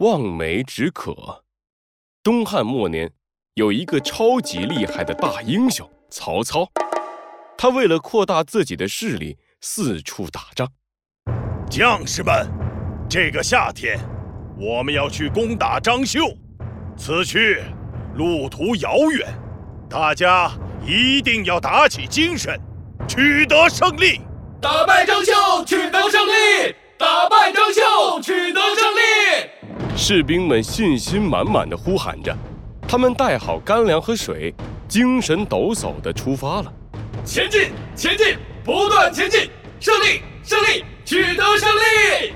望梅止渴。东汉末年，有一个超级厉害的大英雄曹操，他为了扩大自己的势力，四处打仗。将士们，这个夏天，我们要去攻打张绣。此去路途遥远，大家一定要打起精神，取得胜利。打败张绣，取得胜利！打败张绣，取得胜利！士兵们信心满满的呼喊着，他们带好干粮和水，精神抖擞地出发了。前进，前进，不断前进！胜利，胜利，取得胜利！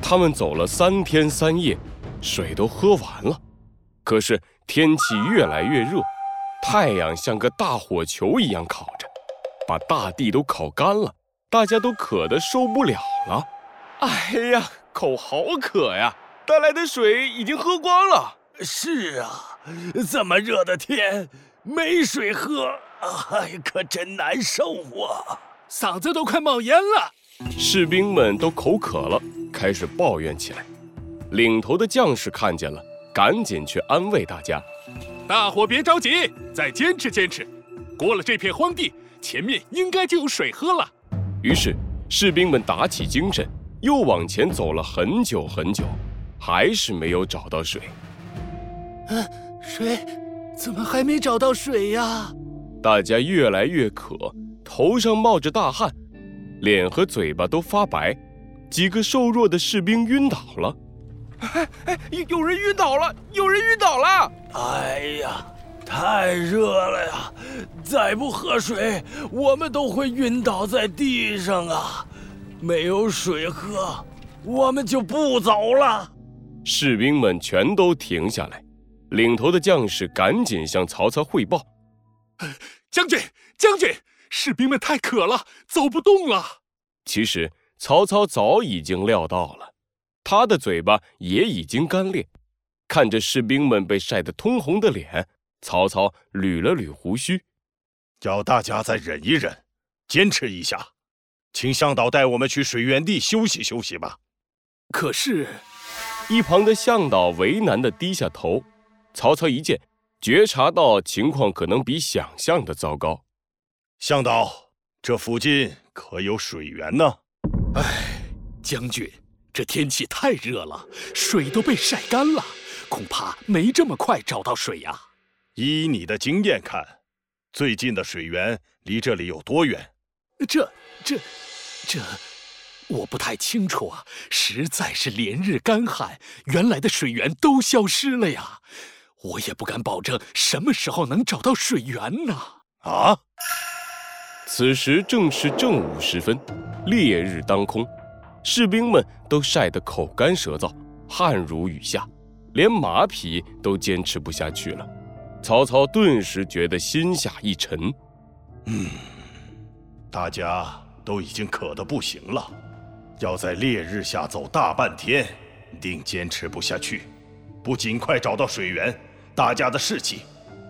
他们走了三天三夜，水都喝完了，可是天气越来越热，太阳像个大火球一样烤着，把大地都烤干了。大家都渴得受不了了，哎呀，口好渴呀！带来的水已经喝光了。是啊，这么热的天，没水喝，哎，可真难受啊！嗓子都快冒烟了。士兵们都口渴了，开始抱怨起来。领头的将士看见了，赶紧去安慰大家：“大伙别着急，再坚持坚持，过了这片荒地，前面应该就有水喝了。”于是，士兵们打起精神，又往前走了很久很久，还是没有找到水。嗯，水，怎么还没找到水呀？大家越来越渴，头上冒着大汗，脸和嘴巴都发白，几个瘦弱的士兵晕倒了。哎哎，有人晕倒了！有人晕倒了！哎呀！太热了呀！再不喝水，我们都会晕倒在地上啊！没有水喝，我们就不走了。士兵们全都停下来，领头的将士赶紧向曹操汇报：“将军，将军，士兵们太渴了，走不动了。”其实曹操早已经料到了，他的嘴巴也已经干裂，看着士兵们被晒得通红的脸。曹操捋了捋胡须，叫大家再忍一忍，坚持一下，请向导带我们去水源地休息休息吧。可是，一旁的向导为难的低下头。曹操一见，觉察到情况可能比想象的糟糕。向导，这附近可有水源呢？哎，将军，这天气太热了，水都被晒干了，恐怕没这么快找到水呀。依你的经验看，最近的水源离这里有多远？这、这、这，我不太清楚啊。实在是连日干旱，原来的水源都消失了呀。我也不敢保证什么时候能找到水源呢。啊！此时正是正午时分，烈日当空，士兵们都晒得口干舌燥，汗如雨下，连马匹都坚持不下去了。曹操顿时觉得心下一沉，嗯，大家都已经渴得不行了，要在烈日下走大半天，定坚持不下去。不尽快找到水源，大家的士气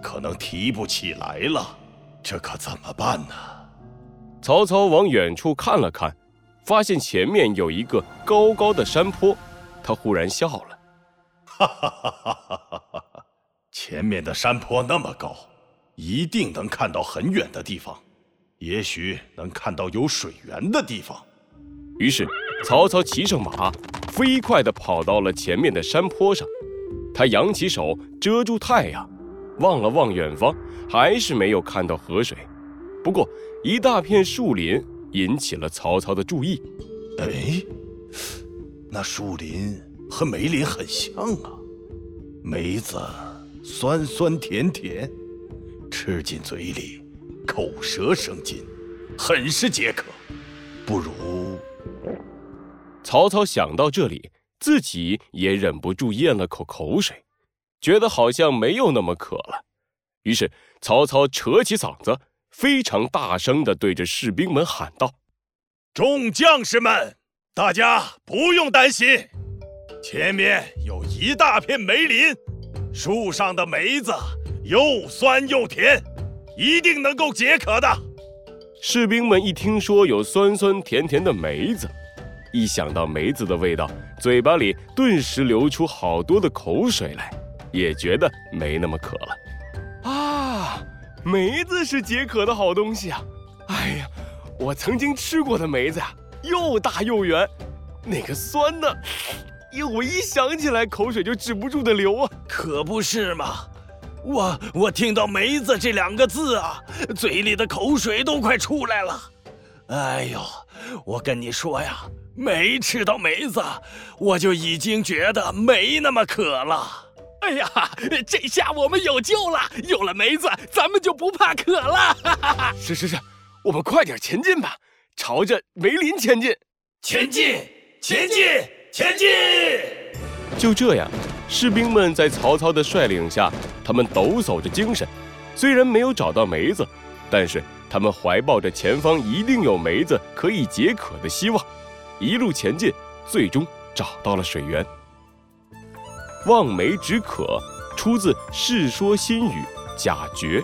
可能提不起来了。这可怎么办呢？曹操往远处看了看，发现前面有一个高高的山坡，他忽然笑了，哈哈哈哈哈哈！前面的山坡那么高，一定能看到很远的地方，也许能看到有水源的地方。于是，曹操骑上马，飞快地跑到了前面的山坡上。他扬起手遮住太阳，望了望远方，还是没有看到河水。不过，一大片树林引起了曹操的注意。哎，那树林和梅林很像啊，梅子。酸酸甜甜，吃进嘴里，口舌生津，很是解渴。曹操想到这里，自己也忍不住咽了口口水，觉得好像没有那么渴了。于是，曹操扯起嗓子，非常大声地对着士兵们喊道：“众将士们，大家不用担心，前面有一大片梅林。”树上的梅子又酸又甜，一定能够解渴的。士兵们一听说有酸酸甜甜的梅子，一想到梅子的味道，嘴巴里顿时流出好多的口水来，也觉得没那么渴了。啊，梅子是解渴的好东西啊！哎呀，我曾经吃过的梅子呀，又大又圆，那个酸的，哟，我一想起来口水就止不住的流啊！可不是嘛，我我听到梅子这两个字啊，嘴里的口水都快出来了。哎呦，我跟你说呀，没吃到梅子，我就已经觉得没那么渴了。哎呀，这下我们有救了！有了梅子，咱们就不怕渴了。是是是，我们快点前进吧，朝着梅林前进，前进，前进，前进！就这样，士兵们在曹操的率领下，他们抖擞着精神。虽然没有找到梅子，但是他们怀抱着前方一定有梅子可以解渴的希望，一路前进，最终找到了水源。望梅止渴，出自《世说新语·贾绝》。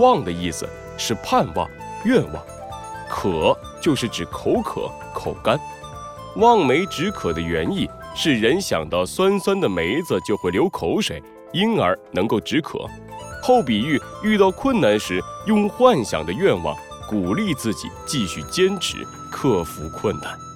望的意思是盼望、愿望，渴就是指口渴、口干。望梅止渴的原意是人想到酸酸的梅子就会流口水，因而能够止渴。后比喻遇到困难时，用幻想的愿望鼓励自己继续坚持，克服困难。